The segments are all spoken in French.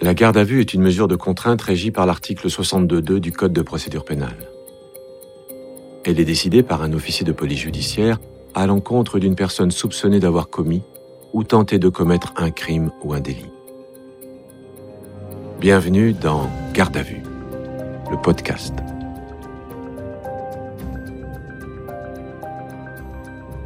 La garde à vue est une mesure de contrainte régie par l'article 62.2 du Code de procédure pénale. Elle est décidée par un officier de police judiciaire à l'encontre d'une personne soupçonnée d'avoir commis ou tenté de commettre un crime ou un délit. Bienvenue dans Garde à vue, le podcast.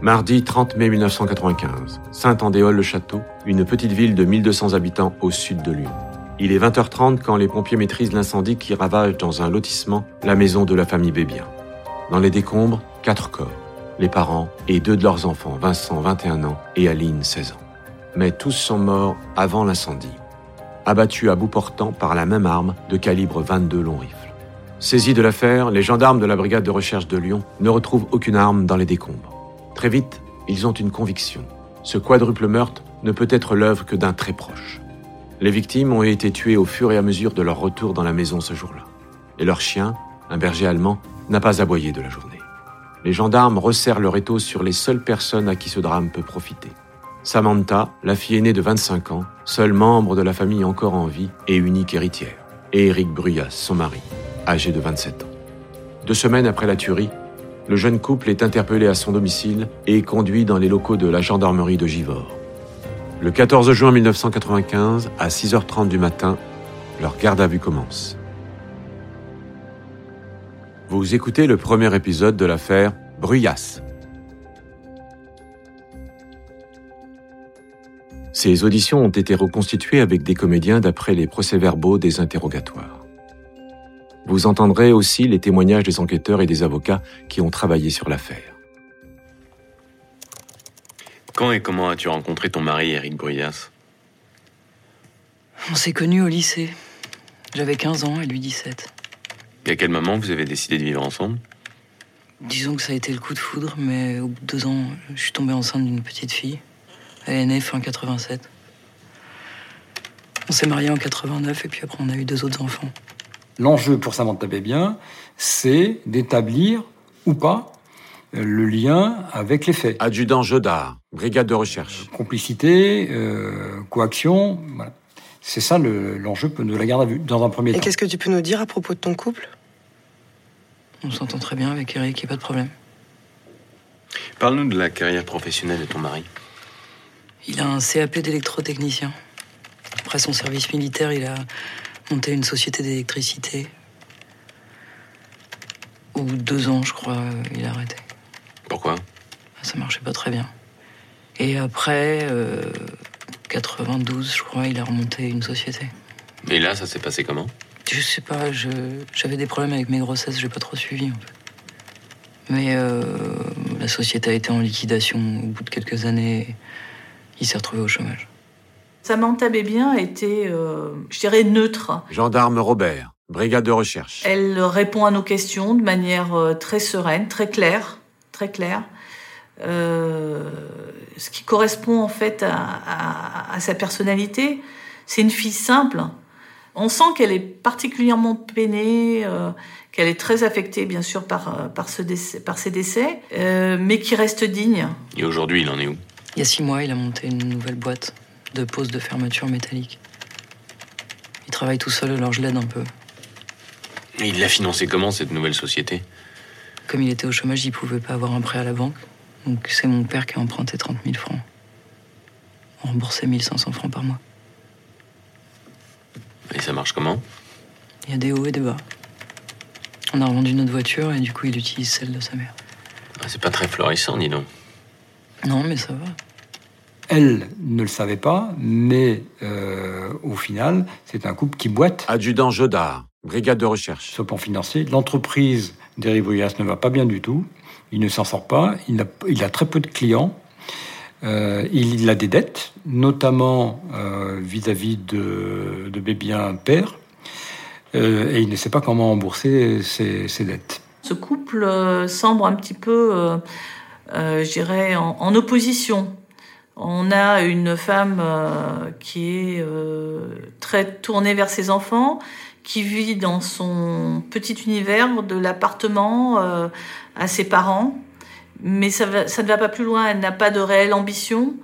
Mardi 30 mai 1995, Saint-Andéol-le-Château, une petite ville de 1200 habitants au sud de Lyon. Il est 20h30 quand les pompiers maîtrisent l'incendie qui ravage dans un lotissement la maison de la famille Bébien. Dans les décombres, quatre corps, les parents et deux de leurs enfants, Vincent, 21 ans, et Aline, 16 ans. Mais tous sont morts avant l'incendie, abattus à bout portant par la même arme de calibre 22 long rifle. Saisis de l'affaire, les gendarmes de la brigade de recherche de Lyon ne retrouvent aucune arme dans les décombres. Très vite, ils ont une conviction. Ce quadruple meurtre ne peut être l'œuvre que d'un très proche. Les victimes ont été tuées au fur et à mesure de leur retour dans la maison ce jour-là. Et leur chien, un berger allemand, n'a pas aboyé de la journée. Les gendarmes resserrent leur étau sur les seules personnes à qui ce drame peut profiter. Samantha, la fille aînée de 25 ans, seul membre de la famille encore en vie et unique héritière. Et Eric Bruyas, son mari, âgé de 27 ans. Deux semaines après la tuerie, le jeune couple est interpellé à son domicile et conduit dans les locaux de la gendarmerie de Givors. Le 14 juin 1995, à 6h30 du matin, leur garde à vue commence. Vous écoutez le premier épisode de l'affaire Bruyas. Ces auditions ont été reconstituées avec des comédiens d'après les procès-verbaux des interrogatoires. Vous entendrez aussi les témoignages des enquêteurs et des avocats qui ont travaillé sur l'affaire. Quand et comment as-tu rencontré ton mari, Eric Bruyas? On s'est connus au lycée. J'avais 15 ans et lui 17. Et à quel moment vous avez décidé de vivre ensemble? Disons que ça a été le coup de foudre, mais au bout de deux ans, je suis tombée enceinte d'une petite fille. Elle est née fin 87. On s'est mariés en 89 et puis après on a eu deux autres enfants. L'enjeu pour Samantha Bébien, c'est d'établir ou pas le lien avec les faits. Adjudant Jodard, brigade de recherche. Complicité, euh, coaction, voilà. C'est ça le- l'enjeu de la garde à vue, dans un premier Et temps. qu'est-ce que tu peux nous dire à propos de ton couple? On s'entend très bien avec Eric, il a pas de problème. Parle-nous de la carrière professionnelle de ton mari. Il a un CAP d'électrotechnicien. Après son service militaire, il a monté une société d'électricité. Au bout de deux ans, je crois, euh, il a arrêté. Pourquoi? Ça marchait pas très bien. Et après, euh, 92, je crois, il a remonté une société. Et là, ça s'est passé comment? Je sais pas, je- j'avais des problèmes avec mes grossesses, j'ai pas trop suivi en fait. Mais euh, la société a été en liquidation au bout de quelques années. Il s'est retrouvé au chômage. Samantha Bébien était, euh, je dirais, neutre. Gendarme Robert, brigade de recherche. Elle répond à nos questions de manière euh, très sereine, très claire, très claire. Euh, ce qui correspond en fait à, à- à sa personnalité. C'est une fille simple. On sent qu'elle est particulièrement peinée, euh, qu'elle est très affectée bien sûr par, euh, par, ce décès, par ses décès, euh, mais qui reste digne. Et aujourd'hui, il en est où? Il y a six mois, il a monté une nouvelle boîte de pose de fermeture métallique. Il travaille tout seul, alors je l'aide un peu. Et il l'a financé comment, cette nouvelle société? Comme il était au chômage, il pouvait pas avoir un prêt à la banque. Donc c'est mon père qui a emprunté 30 000 francs. On remboursait 1500 francs par mois. Et ça marche comment? Il y a des hauts et des bas. On a revendu notre voiture et du coup, il utilise celle de sa mère. Ah, C'est pas très florissant, dis donc. Non, mais ça va. Elle ne le savait pas, mais euh, au final, c'est un couple qui boite Adjudant Jodard, brigade de recherche. plan financier. L'entreprise d'Eric Bruyas ne va pas bien du tout. Il ne s'en sort pas. Il a, très peu de clients. Euh, il, a des dettes, notamment euh, vis-à-vis de, de Bébien père. Euh, et il ne sait pas comment rembourser ses, dettes. Ce couple semble un petit peu, je dirais, en, opposition. On a une femme qui est très tournée vers ses enfants, qui vit dans son petit univers de l'appartement euh, à ses parents, mais ça, va- ça ne va pas plus loin. Elle n'a pas de réelle ambition.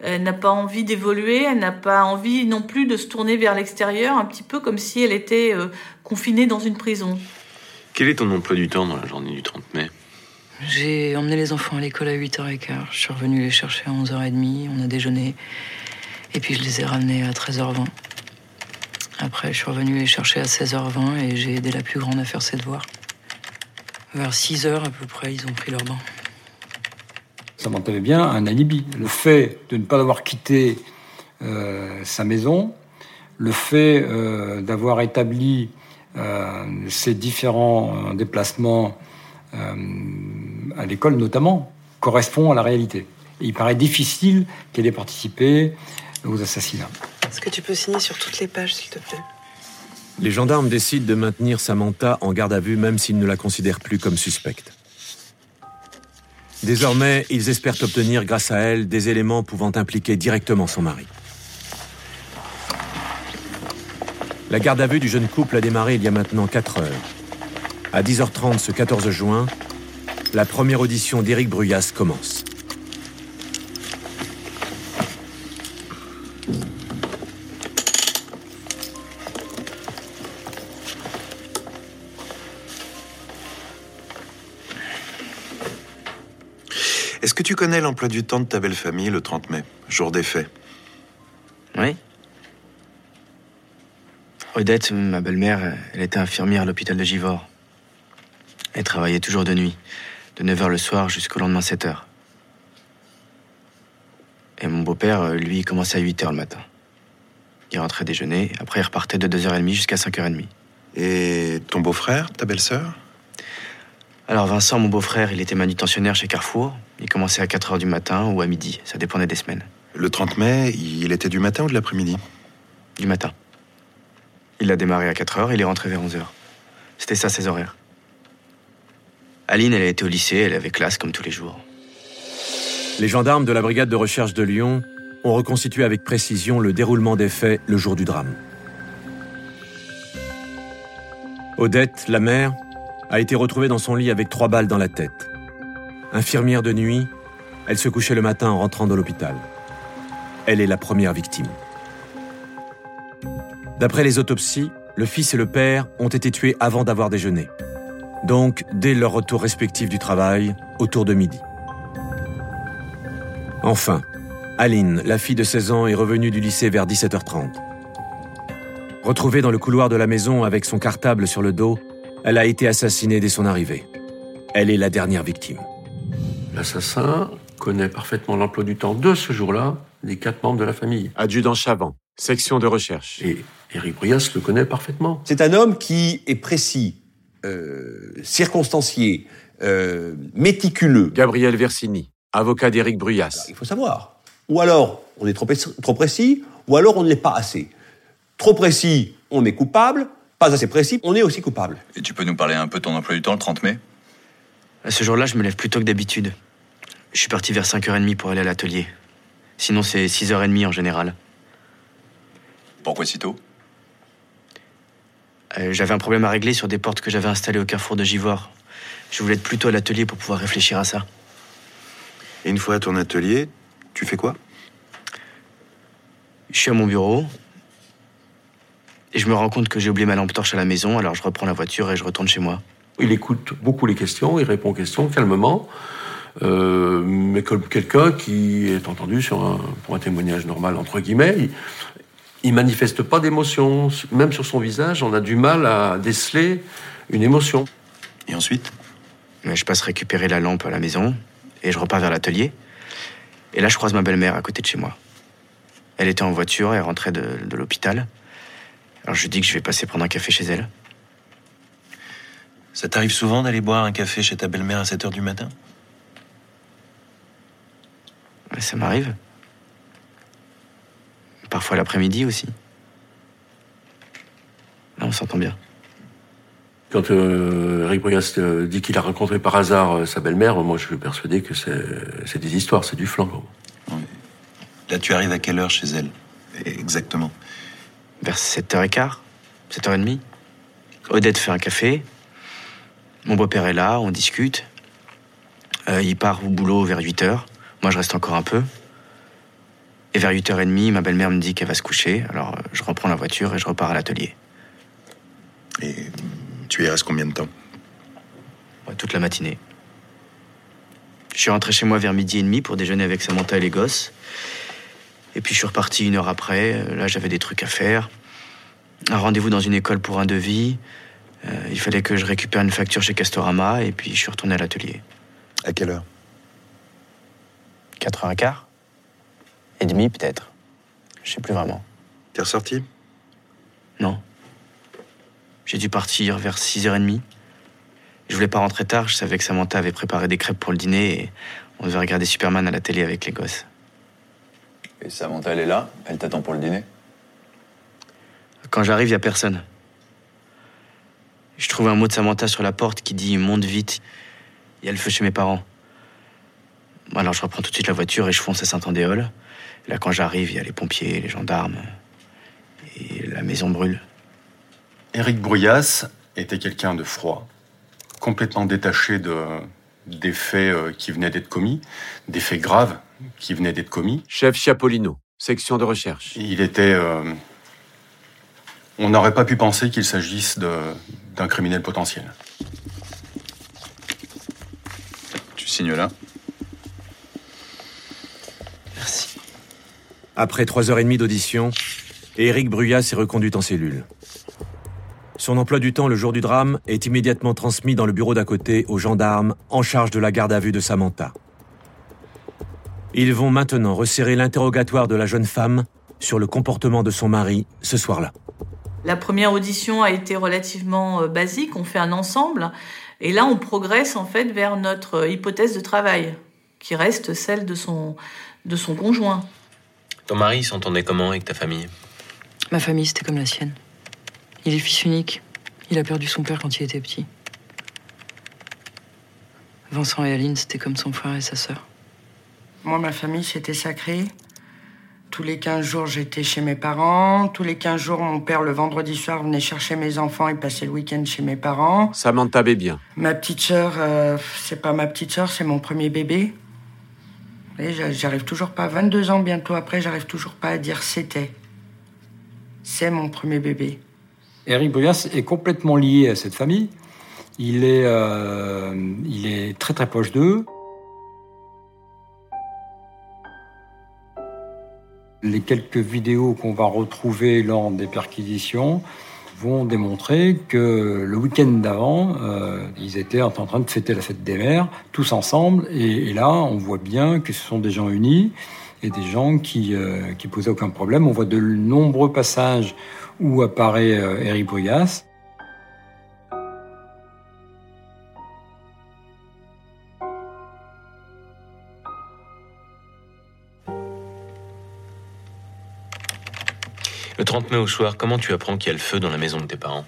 Elle n'a pas envie d'évoluer, elle n'a pas envie non plus de se tourner vers l'extérieur, un petit peu comme si elle était euh, confinée dans une prison. Quel est ton emploi du temps dans la journée du 30 mai? J'ai emmené les enfants à l'école à 8h15. Je suis revenu les chercher à 11h30. On a déjeuné. Et puis je les ai ramenés à 13h20. Après, je suis revenu les chercher à 16h20 et j'ai aidé la plus grande à faire ses devoirs. Vers 6h à peu près, ils ont pris leur bain. Ça avait bien un alibi. Le fait de ne pas avoir quitté euh, sa maison, le fait euh, d'avoir établi euh, ces différents déplacements à l'école notamment, correspond à la réalité. Il paraît difficile qu'elle ait participé aux assassinats. Est-ce que tu peux signer sur toutes les pages, s'il te plaît? Les gendarmes décident de maintenir Samantha en garde à vue même s'ils ne la considèrent plus comme suspecte. Désormais, ils espèrent obtenir grâce à elle des éléments pouvant impliquer directement son mari. La garde à vue du jeune couple a démarré il y a maintenant 4 heures. À 10h30 ce 14 juin, la première audition d'Éric Bruyas commence. Que tu connais l'emploi du temps de ta belle famille le 30 mai, jour des faits? Oui. Odette, ma belle-mère, elle était infirmière à l'hôpital de Givors. Elle travaillait toujours de nuit, de 9h le soir jusqu'au lendemain 7h. Et mon beau-père, lui, commençait à 8h le matin. Il rentrait déjeuner, après il repartait de 2h30 jusqu'à 5h30. Et ton beau-frère, ta belle-sœur? Alors Vincent, mon beau-frère, il était manutentionnaire chez Carrefour. Il commençait à 4 h du matin ou à midi, ça dépendait des semaines. Le 30 mai, il était du matin ou de l'après-midi? Du matin. Il a démarré à 4 h il est rentré vers 11 h C'était ça ses horaires. Aline, elle a été au lycée, elle avait classe comme tous les jours. Les gendarmes de la brigade de recherche de Lyon ont reconstitué avec précision le déroulement des faits le jour du drame. Odette, la mère, a été retrouvée dans son lit avec trois balles dans la tête. Infirmière de nuit, elle se couchait le matin en rentrant de l'hôpital. Elle est la première victime. D'après les autopsies, le fils et le père ont été tués avant d'avoir déjeuné. Donc, dès leur retour respectif du travail, autour de midi. Enfin, Aline, la fille de 16 ans, est revenue du lycée vers 17h30. Retrouvée dans le couloir de la maison avec son cartable sur le dos, elle a été assassinée dès son arrivée. Elle est la dernière victime. L'assassin connaît parfaitement l'emploi du temps de ce jour-là des quatre membres de la famille. Adjudant Chavant, section de recherche. Et Éric Brias le connaît parfaitement. C'est un homme qui est précis, euh, circonstancié, euh, méticuleux. Gabriel Versini, avocat d'Éric Bruyas. il faut savoir. Ou alors, on est trop, trop précis, ou alors on ne l'est pas assez. Trop précis, on est coupable, pas assez précis, on est aussi coupable. Et tu peux nous parler un peu de ton emploi du temps le 30 mai? À ce jour-là, je me lève plus tôt que d'habitude. Je suis parti vers 5h30 pour aller à l'atelier. Sinon, c'est 6h30 en général. Pourquoi si tôt? Euh, J'avais un problème à régler sur des portes que j'avais installées au carrefour de Givors. Je voulais être plus tôt à l'atelier pour pouvoir réfléchir à ça. Et une fois à ton atelier, tu fais quoi? Je suis à mon bureau, et je me rends compte que j'ai oublié ma lampe torche à la maison, alors je reprends la voiture et je retourne chez moi. Il écoute beaucoup les questions, il répond aux questions calmement, euh, mais comme quelqu'un qui est entendu sur un, pour un témoignage normal, entre guillemets. Il, manifeste pas d'émotion, même sur son visage, on a du mal à déceler une émotion. Et ensuite Je passe récupérer la lampe à la maison et je repars vers l'atelier. Et là, je croise ma belle-mère à côté de chez moi. Elle était en voiture, elle rentrait de, de l'hôpital. Alors je dis que je vais passer prendre un café chez elle. Ça t'arrive souvent d'aller boire un café chez ta belle-mère à 7 h du matin? Ça m'arrive. Parfois l'après-midi aussi. Là, on s'entend bien. Quand euh, Eric euh, dit qu'il a rencontré par hasard euh, sa belle-mère, moi je suis persuadé que c'est des histoires, c'est du flanc. Là, tu arrives à quelle heure chez elle Exactement? Vers 7h15, 7h30. Odette fait un café. Mon beau-père est là, on discute. Euh, il part au boulot vers 8h. Moi, je reste encore un peu. Et vers 8h30, ma belle-mère me dit qu'elle va se coucher, alors euh, je reprends la voiture et je repars à l'atelier. Et tu y restes combien de temps? Ouais, toute la matinée. Je suis rentré chez moi vers midi et demi pour déjeuner avec Samantha et les gosses. Et puis je suis reparti une heure après. Euh, Là, j'avais des trucs à faire. Un rendez-vous dans une école pour un devis. Euh, il fallait que je récupère une facture chez Castorama. Et puis je suis retourné à l'atelier. À quelle heure? 4 heures et quart Et demi, peut-être. Je sais plus vraiment. T'es ressorti? Non. J'ai dû partir vers 6h30. Je voulais pas rentrer tard, je savais que Samantha avait préparé des crêpes pour le dîner et on devait regarder Superman à la télé avec les gosses. Et Samantha, elle est là? Elle t'attend pour le dîner? Quand j'arrive, y a personne. Je trouve un mot de Samantha sur la porte qui dit monte vite. Il y a le feu chez mes parents. Alors je reprends tout de suite la voiture et je fonce à Saint-Andéol. Là, quand j'arrive, il y a les pompiers, les gendarmes. Et la maison brûle. Éric Bruyas était quelqu'un de froid, complètement détaché de, des faits euh, qui venaient d'être commis, des faits graves qui venaient d'être commis. Chef Chiapolino, section de recherche. Il était. euh, on n'aurait pas pu penser qu'il s'agisse de- d'un criminel potentiel. Tu signes là? Merci. Après trois heures et demie d'audition, Éric Bruyas est reconduit en cellule. Son emploi du temps le jour du drame est immédiatement transmis dans le bureau d'à côté aux gendarmes en charge de la garde à vue de Samantha. Ils vont maintenant resserrer l'interrogatoire de la jeune femme sur le comportement de son mari ce soir-là. La première audition a été relativement euh, basique, on fait un ensemble, et là on progresse en fait vers notre euh, hypothèse de travail, qui reste celle de son, de son conjoint. Ton mari s'entendait comment avec ta famille? Ma famille, c'était comme la sienne. Il est fils unique. Il a perdu son père quand il était petit. Vincent et Aline, c'était comme son frère et sa sœur. Moi, ma famille, c'était sacré. Tous les 15 jours, j'étais chez mes parents. Tous les 15 jours, mon père, le vendredi soir, venait chercher mes enfants et passait le week-end chez mes parents. Samantha Bébien. Ma petite sœur, euh, c'est pas ma petite sœur, c'est mon premier bébé. J'arrive toujours pas, 22 ans bientôt après, j'arrive toujours pas à dire c'était. C'est mon premier bébé. Eric Bruyas est complètement lié à cette famille. Il est, euh, il est très très proche d'eux. Les quelques vidéos qu'on va retrouver lors des perquisitions vont démontrer que le week-end d'avant, euh, ils étaient en train de fêter la fête des mères, tous ensemble, et, là, on voit bien que ce sont des gens unis et des gens qui, euh, posaient aucun problème. On voit de nombreux passages où apparaît euh, Eric Bruyas. Le 30 mai au soir, comment tu apprends qu'il y a le feu dans la maison de tes parents?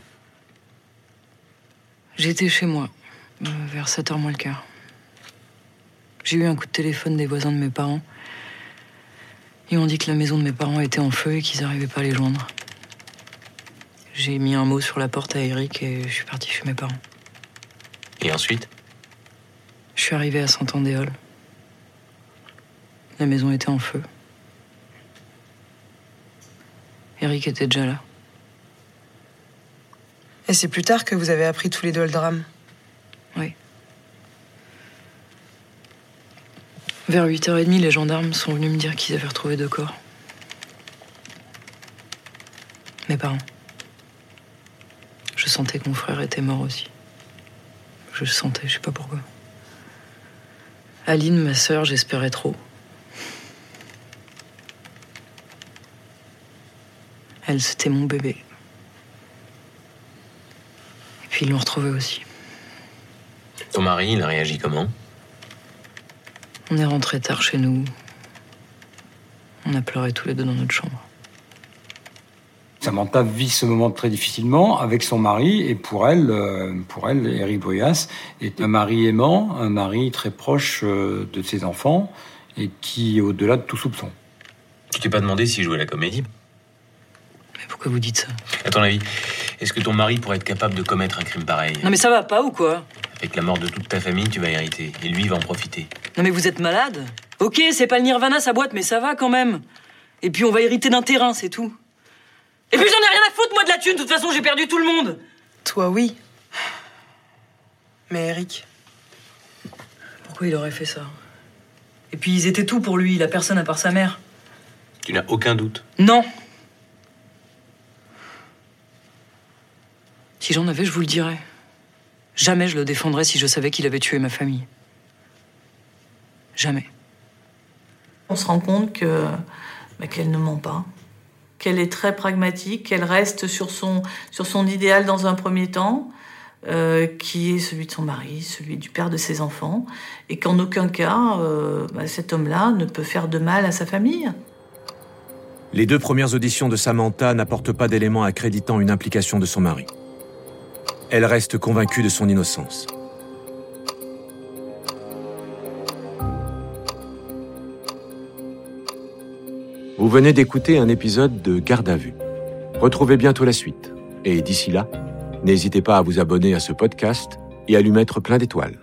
J'étais chez moi, euh, vers 7h moins le quart. J'ai eu un coup de téléphone des voisins de mes parents. Ils m'ont dit que la maison de mes parents était en feu et qu'ils n'arrivaient pas à les joindre. J'ai mis un mot sur la porte à Eric et je suis partie chez mes parents. Et ensuite? Je suis arrivée à Saint-Andéol. La maison était en feu. Eric était déjà là. Et c'est plus tard que vous avez appris tous les deux le drame. Oui. Vers 8h30, les gendarmes sont venus me dire qu'ils avaient retrouvé deux corps. Mes parents. Je sentais que mon frère était mort aussi. Je le sentais, je sais pas pourquoi. Aline, ma sœur, j'espérais trop. Elle, c'était mon bébé. Et puis ils l'ont retrouvé aussi. Ton mari, il a réagi comment? On est rentrés tard chez nous. On a pleuré tous les deux dans notre chambre. Samantha vit ce moment très difficilement avec son mari et pour elle, euh, pour elle, Eric Bruyas est un mari aimant, un mari très proche euh, de ses enfants et qui est au-delà de tout soupçon. Tu t'es pas demandé s'il jouait la comédie? Pourquoi vous dites ça? À ton avis, est-ce que ton mari pourrait être capable de commettre un crime pareil? Non mais ça va pas ou quoi? Avec la mort de toute ta famille, tu vas hériter. Et lui, il va en profiter. Non mais vous êtes malade? Ok, c'est pas le nirvana sa boîte, mais ça va quand même. Et puis on va hériter d'un terrain, c'est tout. Et puis j'en ai rien à foutre, moi, de la thune. De toute façon, j'ai perdu tout le monde. Toi, oui. Mais Eric, Pourquoi il aurait fait ça? Et puis ils étaient tout pour lui, il a personne à part sa mère. Tu n'as aucun doute? Non. Si j'en avais, je vous le dirais. Jamais je le défendrais si je savais qu'il avait tué ma famille. Jamais. On se rend compte que bah, qu'elle ne ment pas, qu'elle est très pragmatique, qu'elle reste sur son, sur son idéal dans un premier temps, euh, qui est celui de son mari, celui du père de ses enfants, et qu'en aucun cas, euh, bah, cet homme-là ne peut faire de mal à sa famille. Les deux premières auditions de Samantha n'apportent pas d'éléments accréditant une implication de son mari. Elle reste convaincue de son innocence. Vous venez d'écouter un épisode de Garde à vue. Retrouvez bientôt la suite. Et d'ici là, n'hésitez pas à vous abonner à ce podcast et à lui mettre plein d'étoiles.